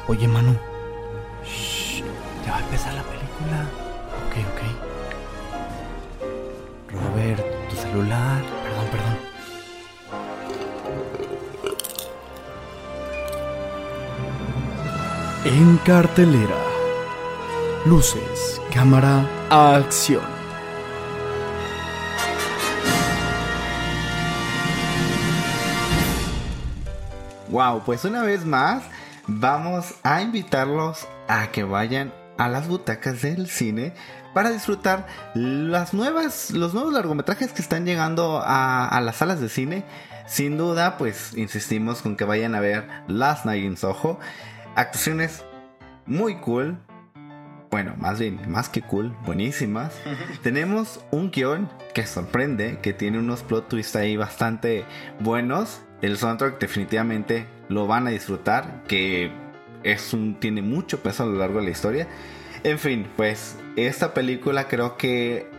Oye, Manu. En cartelera. Luces, cámara, acción. Wow, pues una vez más vamos a invitarlos a que vayan a las butacas del cine para disfrutar las nuevas, los nuevos largometrajes que están llegando a, a las salas de cine. Sin duda, pues insistimos con que vayan a ver Last Night in Soho. Actuaciones muy cool. Bueno, más bien, más que cool, buenísimas. Tenemos un guion que sorprende, que tiene unos plot twists ahí bastante buenos. El soundtrack definitivamente lo van a disfrutar, que es un, tiene mucho peso a lo largo de la historia. En fin, pues esta película creo que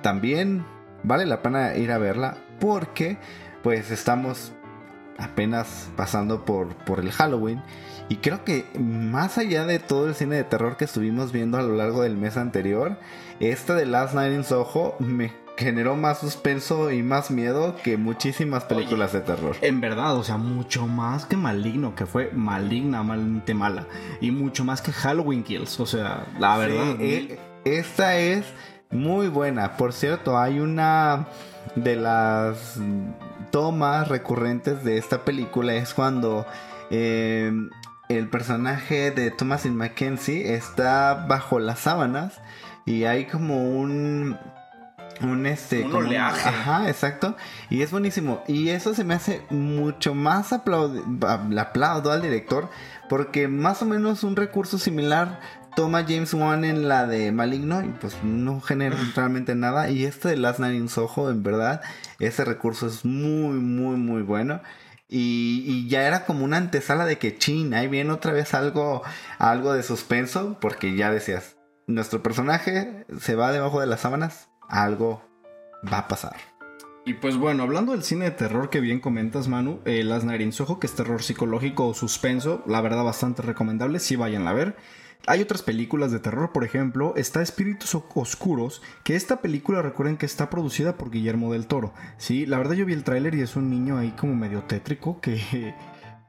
también vale la pena ir a verla porque pues estamos apenas pasando por, por el Halloween. Y creo que más allá de todo el cine de terror que estuvimos viendo a lo largo del mes anterior, esta de Last Night in Soho me generó más suspenso y más miedo que muchísimas películas de terror. En verdad, o sea, mucho más que Maligno, que fue maligna, malmente mala. Y mucho más que Halloween Kills. O sea, la verdad. Sí, eh, esta es muy buena. Por cierto, hay una de las tomas recurrentes de esta película es cuando eh, el personaje de Thomasin Mackenzie está bajo las sábanas y hay como un un este Un ajá exacto. Y es buenísimo. Y eso se me hace mucho más aplaudo al director porque más o menos un recurso similar toma James Wan en la de Maligno y pues no genera realmente nada. Y este de Last Night in Soho en verdad ese recurso es muy muy muy bueno y, ya era como una antesala de que chin, ahí viene otra vez algo, algo de suspenso, porque ya decías, nuestro personaje se va debajo de las sábanas, algo va a pasar. Y pues bueno, hablando del cine de terror que bien comentas, Manu, eh, Las Soho, que es terror psicológico o suspenso, la verdad bastante recomendable, sí vayan a ver. Hay otras películas de terror, por ejemplo, está Espíritus Oscuros, que esta película recuerden que está producida por Guillermo del Toro. Sí, la verdad yo vi el tráiler y es un niño ahí como medio tétrico que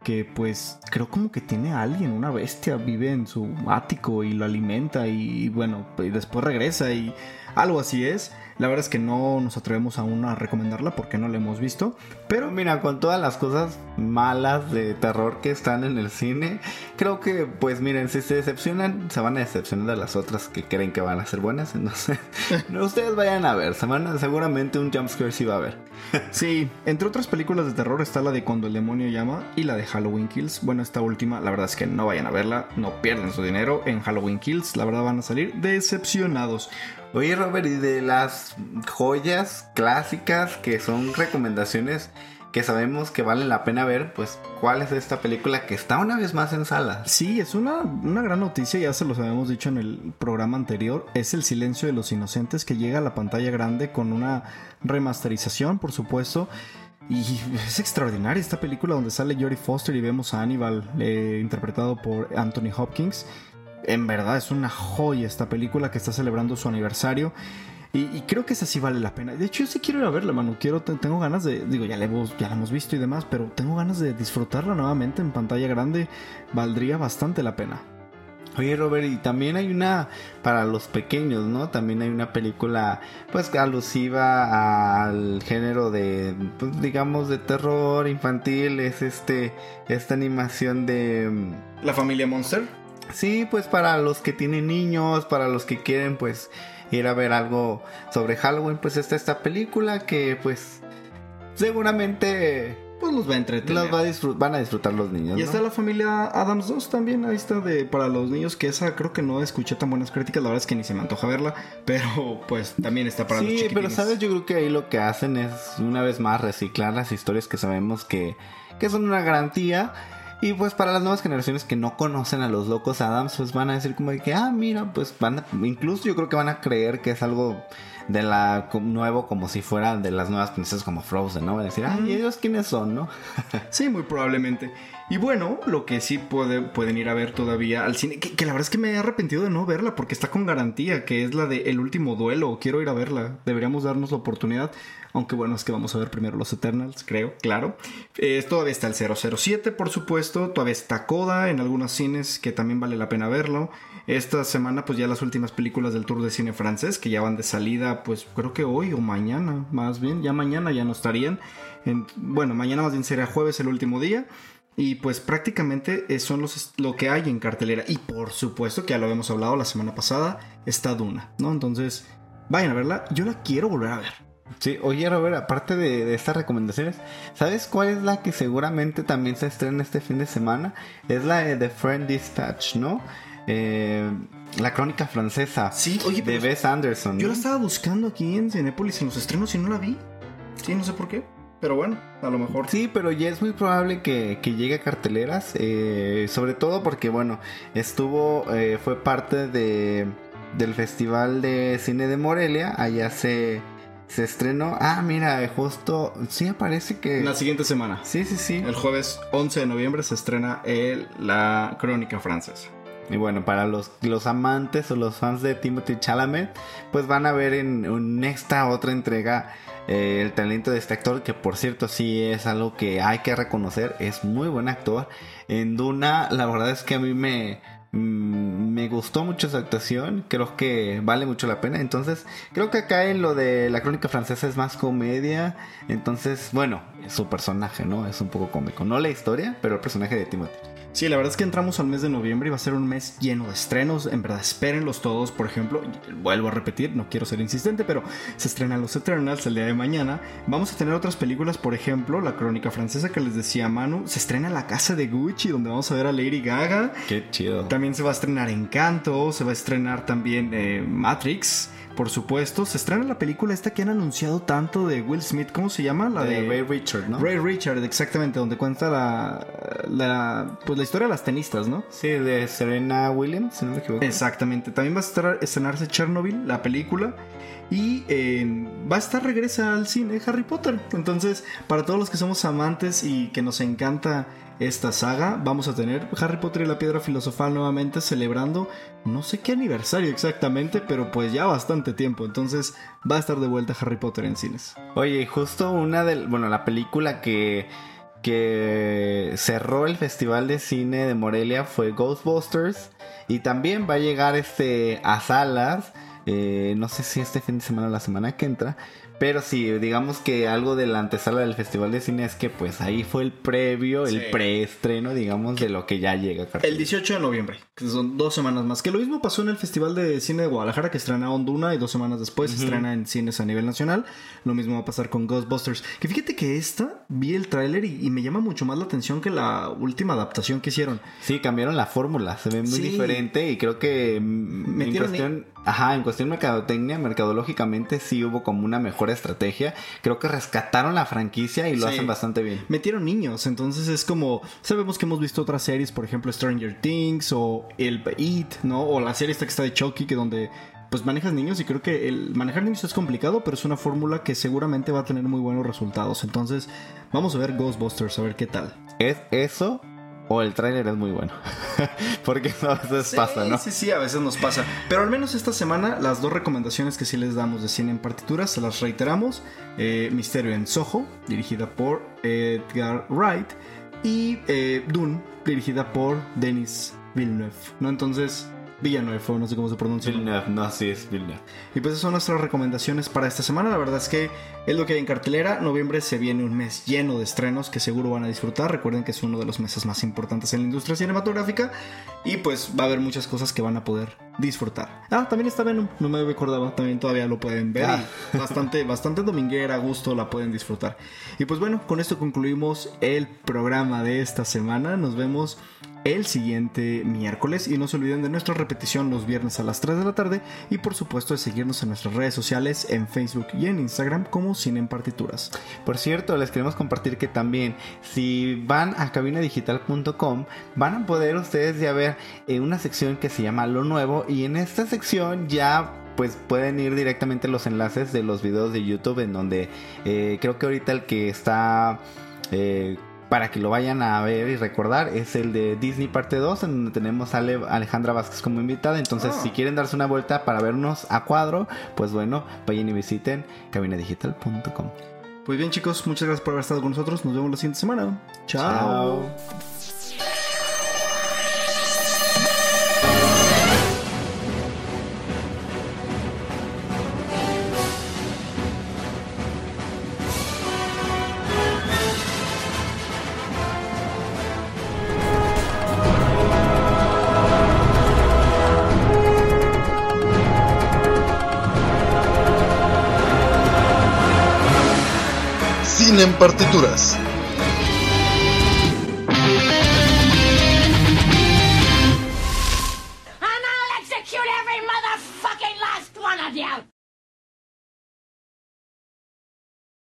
que pues creo como que tiene a alguien, una bestia, vive en su ático y lo alimenta y bueno, y después regresa y algo así es. La verdad es que no nos atrevemos aún a recomendarla porque no la hemos visto, Pero mira, con todas las cosas malas de terror que están en el cine, creo que, pues miren, si se decepcionan, se van a decepcionar de las otras que creen que van a ser buenas. Entonces, no, ustedes vayan a ver, se van a- seguramente un jumpscare sí va a haber. Sí, entre otras películas de terror está la de Cuando el demonio llama y la de Halloween Kills. Bueno, esta última, la verdad es que no vayan a verla, no pierden su dinero en Halloween Kills, la verdad van a salir decepcionados. Oye, Robert, y de las joyas clásicas que son recomendaciones que sabemos que valen la pena ver, pues, ¿cuál es esta película que está una vez más en salas? Sí, es una, una gran noticia, ya se los habíamos dicho en el programa anterior, es El silencio de los inocentes que llega a la pantalla grande con una remasterización, por supuesto. Y es extraordinaria esta película donde sale Jodie Foster y vemos a Hannibal eh, interpretado por Anthony Hopkins. En verdad es una joya esta película que está celebrando su aniversario. Y, creo que esa sí vale la pena. De hecho, yo sí quiero ir a verla, mano. Quiero, te- tengo ganas de. Digo, ya la, hemos, ya la hemos visto y demás, pero tengo ganas de disfrutarla nuevamente en pantalla grande. Valdría bastante la pena. Oye, Robert, y también hay una para los pequeños, ¿no? También hay una película, pues, alusiva al género de, pues, digamos, de terror infantil. Es este, esta animación de... mm, La familia Monster. Sí, pues para los que tienen niños, para los que quieren pues ir a ver algo sobre Halloween, pues está esta película que pues seguramente Pues los va a entretener. los va a van a disfrutar los niños. Y ¿no? está la familia Adams 2 también, ahí está de para los niños, que esa creo que no escuché tan buenas críticas, la verdad es que ni se me antoja verla, pero pues también está para los Sí, chiquitines. pero sabes, yo creo que ahí lo que hacen es una vez más reciclar las historias que sabemos que, que son una garantía. Y pues para las nuevas generaciones que no conocen a los locos Adams, pues van a decir como de que, ah, mira, pues van a, incluso yo creo que van a creer que es algo de la nuevo como si fuera de las nuevas princesas como Frozen, ¿no? Van a decir, ay, ellos quiénes son, ¿no? Sí, muy probablemente. Y bueno, lo que sí puede- pueden ir a ver todavía al cine, que, que la verdad es que me he arrepentido de no verla porque está con garantía, que es la de El último duelo. Quiero ir a verla, deberíamos darnos la oportunidad. Aunque bueno, es que vamos a ver primero los Eternals, creo, claro. Eh, todavía está el 007, por supuesto. Todavía está Coda en algunos cines, que también vale la pena verlo. Esta semana, pues ya las últimas películas del Tour de Cine Francés, que ya van de salida, pues creo que hoy o mañana, más bien. Ya mañana ya no estarían. En- bueno, mañana más bien será jueves el último día. Y pues prácticamente eh, son los, lo que hay en cartelera. Y por supuesto que ya lo habíamos hablado la semana pasada, está Duna, ¿no? Entonces, vayan a verla. Yo la quiero volver a ver. Sí, oye Robert, aparte de, de estas recomendaciones, ¿sabes cuál es la que seguramente también se estrena este fin de semana? Es la de The Friend Dispatch, ¿no? Eh, la crónica francesa Sí, oye, de Wes Anderson. Yo ¿no? la estaba buscando aquí en Cinépolis en los estrenos y no la vi. Sí, no sé por qué. Pero bueno, a lo mejor. Sí, pero ya es muy probable que, que llegue a carteleras, eh, sobre todo porque, bueno, estuvo, eh, fue parte de, del Festival de Cine de Morelia, allá se, se estrenó. Ah, mira, justo. Sí, aparece que. La siguiente semana. Sí, sí, sí. El jueves 11 de noviembre se estrena el, la crónica francesa. Y bueno, para los, los amantes o los fans de Timothy Chalamet, pues van a ver en, en esta otra entrega eh, el talento de este actor, que por cierto sí es algo que hay que reconocer, es muy buen actor. En Duna, la verdad es que a mí me, mm, me gustó mucho su actuación, creo que vale mucho la pena. Entonces, creo que acá en lo de la crónica francesa es más comedia. Entonces, bueno, su personaje, ¿no? Es un poco cómico. No la historia, pero el personaje de Timothy. Sí, la verdad es que entramos al mes de noviembre y va a ser un mes lleno de estrenos. En verdad, espérenlos todos. Por ejemplo, vuelvo a repetir, no quiero ser insistente, pero se estrenan Los Eternals el día de mañana. Vamos a tener otras películas, por ejemplo, La Crónica Francesa que les decía Manu. Se estrena La Casa de Gucci, donde vamos a ver a Lady Gaga. Qué chido. También se va a estrenar Encanto, se va a estrenar también eh, Matrix. Por supuesto, se estrena la película esta que han anunciado tanto de Will Smith, ¿cómo se llama? La de Ray Richard, ¿no? Ray Richard, exactamente, donde cuenta la, la, pues la historia de las tenistas, ¿no? Sí, de Serena Williams, si no me equivoco. Exactamente. También va a estar, estrenarse Chernobyl, la película. Y eh, va a estar regresa al cine Harry Potter. Entonces, para todos los que somos amantes y que nos encanta esta saga, vamos a tener Harry Potter y la Piedra Filosofal nuevamente celebrando no sé qué aniversario exactamente, pero pues ya bastante tiempo. Entonces, va a estar de vuelta Harry Potter en cines. Oye, justo una de, bueno, la película que que cerró el Festival de Cine de Morelia fue Ghostbusters y también va a llegar este a salas, eh, no sé si este fin de semana o la semana que entra, pero sí, digamos que algo de la antesala del Festival de Cine es que pues ahí fue el previo, el preestreno, digamos, de lo que ya llega. El 18 de noviembre, que son dos semanas más. Que lo mismo pasó en el Festival de Cine de Guadalajara, que estrena Onduna y dos semanas después se estrena en cines a nivel nacional. Lo mismo va a pasar con Ghostbusters. Que fíjate que esta, vi el tráiler y, y me llama mucho más la atención que la última adaptación que hicieron. Sí, cambiaron la fórmula, se ve muy Sí. diferente y creo que mm, en Metieron cuestión, ajá, en cuestión mercadotecnia, mercadológicamente sí hubo como una mejor estrategia. Creo que rescataron la franquicia y lo Sí. hacen bastante bien. Metieron niños, entonces es como, sabemos que hemos visto otras series, por ejemplo Stranger Things o el It, ¿no? O la serie esta que está de Chucky, que donde pues manejas niños y creo que el manejar niños es complicado, pero es una fórmula que seguramente va a tener muy buenos resultados. Entonces, vamos a ver Ghostbusters, a ver qué tal. ¿Es eso o el tráiler es muy bueno? Porque a veces pasa, ¿no? Sí, sí, a veces nos pasa. Pero al menos esta semana, las dos recomendaciones que sí les damos de cine en partituras, se las reiteramos. Eh, Misterio en Soho, dirigida por Edgar Wright. Y eh, Dune, dirigida por Denis Villeneuve. ¿No? Entonces, Villeneuve, o no sé cómo se pronuncia. Villeneuve, no, sí es Villeneuve. Y pues esas son nuestras recomendaciones para esta semana. La verdad es que es lo que hay en cartelera. Noviembre se viene un mes lleno de estrenos que seguro van a disfrutar. Recuerden que es uno de los meses más importantes en la industria cinematográfica. Y pues va a haber muchas cosas que van a poder disfrutar. Ah, también está Venom. No me acordaba. También todavía lo pueden ver. Ah. Y bastante, bastante dominguera, a gusto, la pueden disfrutar. Y pues bueno, con esto concluimos el programa de esta semana. Nos vemos el siguiente miércoles y no se olviden de nuestra repetición los viernes a las 3 de la tarde y por supuesto de seguirnos en nuestras redes sociales en Facebook y en Instagram como Cine en Partituras. Por cierto, les queremos compartir que también si van a cabinadigital.com van a poder ustedes ya ver eh, una sección que se llama Lo Nuevo y en esta sección ya pues pueden ir directamente los enlaces de los videos de YouTube en donde eh, creo que ahorita el que está... eh, para que lo vayan a ver y recordar es el de Disney parte 2 en donde tenemos a Ale- Alejandra Vázquez como invitada entonces Ah. si quieren darse una vuelta para vernos a cuadro pues bueno vayan y visiten cabinadigital.com Pues bien chicos, muchas gracias por haber estado con nosotros. Nos vemos la siguiente semana. Chao. Chao. Partituras.